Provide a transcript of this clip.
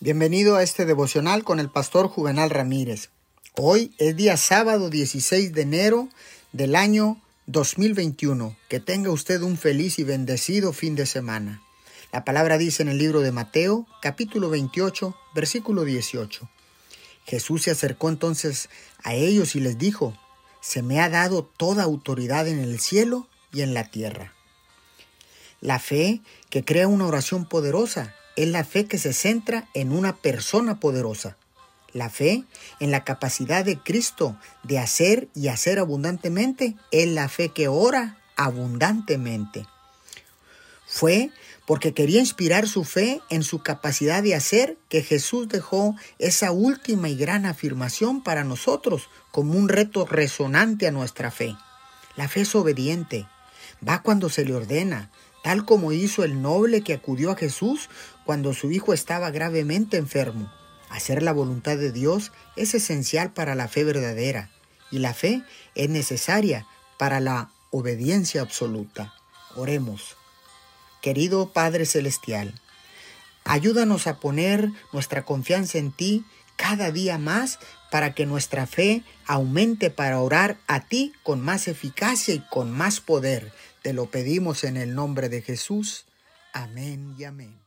Bienvenido a este devocional con el pastor Juvenal Ramírez. Hoy es día sábado 16 de enero del año 2021. Que tenga usted un feliz y bendecido fin de semana. La palabra dice en el libro de Mateo, capítulo 28, versículo 18. Jesús se acercó entonces a ellos y les dijo, Se me ha dado toda autoridad en el cielo y en la tierra. La fe que crea una oración poderosa es la fe que se centra en una persona poderosa. La fe en la capacidad de Cristo de hacer y hacer abundantemente es la fe que ora abundantemente. Fue porque quería inspirar su fe en su capacidad de hacer que Jesús dejó esa última y gran afirmación para nosotros como un reto resonante a nuestra fe. La fe es obediente, va cuando se le ordena, tal como hizo el noble que acudió a Jesús cuando su hijo estaba gravemente enfermo. Hacer la voluntad de Dios es esencial para la fe verdadera y la fe es necesaria para la obediencia absoluta. Oremos. Querido Padre Celestial, ayúdanos a poner nuestra confianza en ti cada día más para que nuestra fe aumente para orar a ti con más eficacia y con más poder te lo pedimos en el nombre de Jesús. Amén y amén.